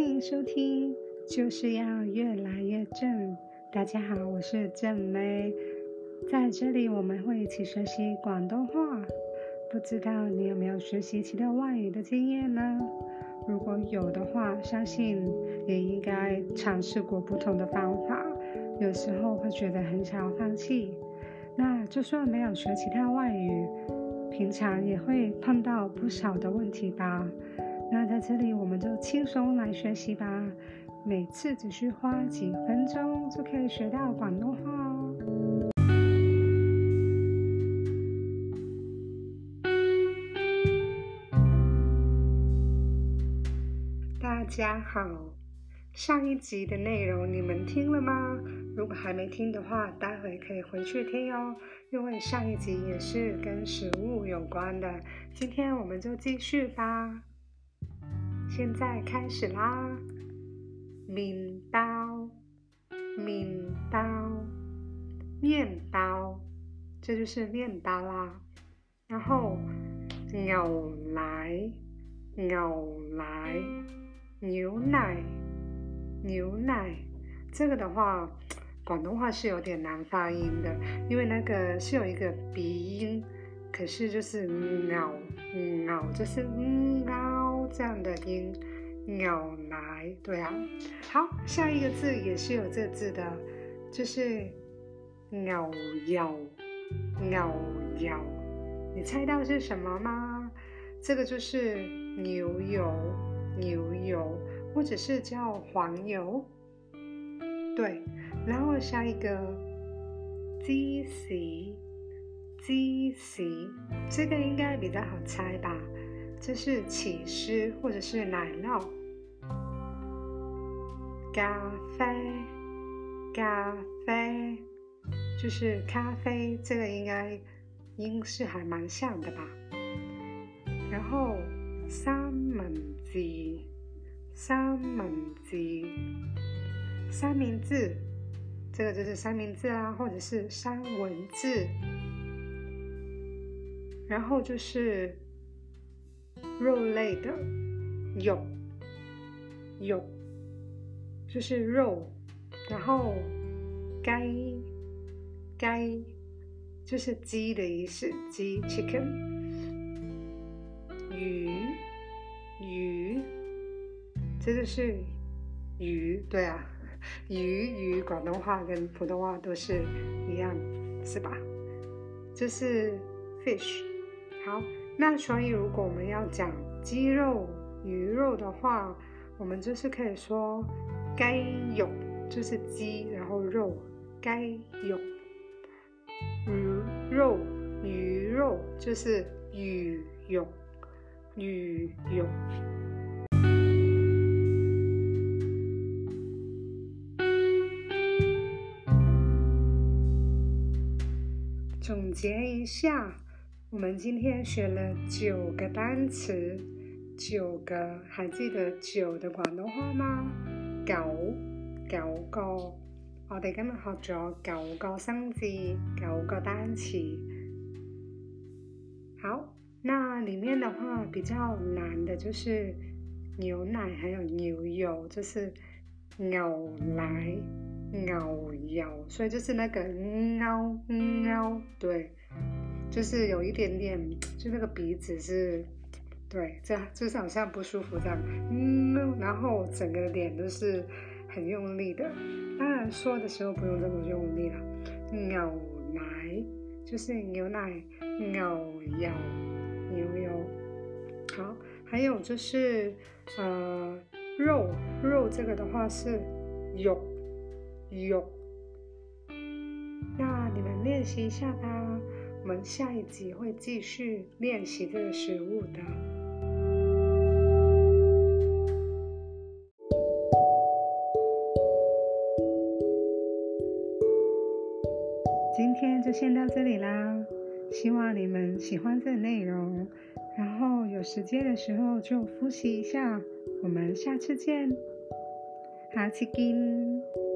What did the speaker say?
欢迎收听，就是要越来越正。大家好，我是正妹，在这里我们会一起学习广东话。不知道你有没有学习其他外语的经验呢？如果有的话，相信也应该尝试过不同的方法。有时候会觉得很想要放弃。那就算没有学其他外语，平常也会碰到不少的问题吧。那在这里，我们就轻松来学习吧。每次只需花几分钟，就可以学到广东话哦。大家好，上一集的内容你们听了吗？如果还没听的话，待会可以回去听哦。因为上一集也是跟食物有关的，今天我们就继续吧。现在开始啦！面刀，面刀，面刀，这就是面刀啦。然后牛奶，牛奶，牛奶，牛奶。这个的话，广东话是有点难发音的，因为那个是有一个鼻音。可是就是咬，咬就是咬这样的音，咬奶，对啊。好，下一个字也是有这个字的，就是牛油，牛油。你猜到是什么吗？这个就是牛油，牛油，或者是叫黄油。对，然后下一个芝士。芝士，这个应该比较好猜吧？这是起司或者是奶酪。咖啡，咖啡，就是咖啡，这个应该音是还蛮像的吧？然后三文治，三文治，三明治，这个就是三明治啊，或者是三文治。然后就是肉类的？肉，肉就是肉，然后鸡鸡就是鸡的意思，鸡 chicken，鱼鱼，这就是鱼，对啊，鱼鱼，广东话跟普通话都是一样，是吧？这是 fish。好，那所以如果我们要讲鸡肉、鱼肉的话，我们就是可以说该有就是鸡，然后肉该有，鱼肉鱼肉就是鱼肉鱼肉。总结一下。我们今天学了九个单词，九个，还记得九的广东话吗？九，九个，我哋今日学咗九个生字，九个单词。好，那里面的话比较难的就是牛奶，还有牛油，就是牛奶、牛油，所以就是那个牛牛，对。就是有一点点，就那个鼻子是，对，这样就是好像不舒服这样，嗯，然后整个脸都是很用力的。当然说的时候不用这么用力了。牛奶就是牛奶，牛油，牛油。好，还有就是呃肉肉这个的话是肉肉。那你们练习一下吧。我们下一集会继续练习这个食物的。今天就先到这里啦，希望你们喜欢这个内容，然后有时间的时候就复习一下。我们下次见，下次见。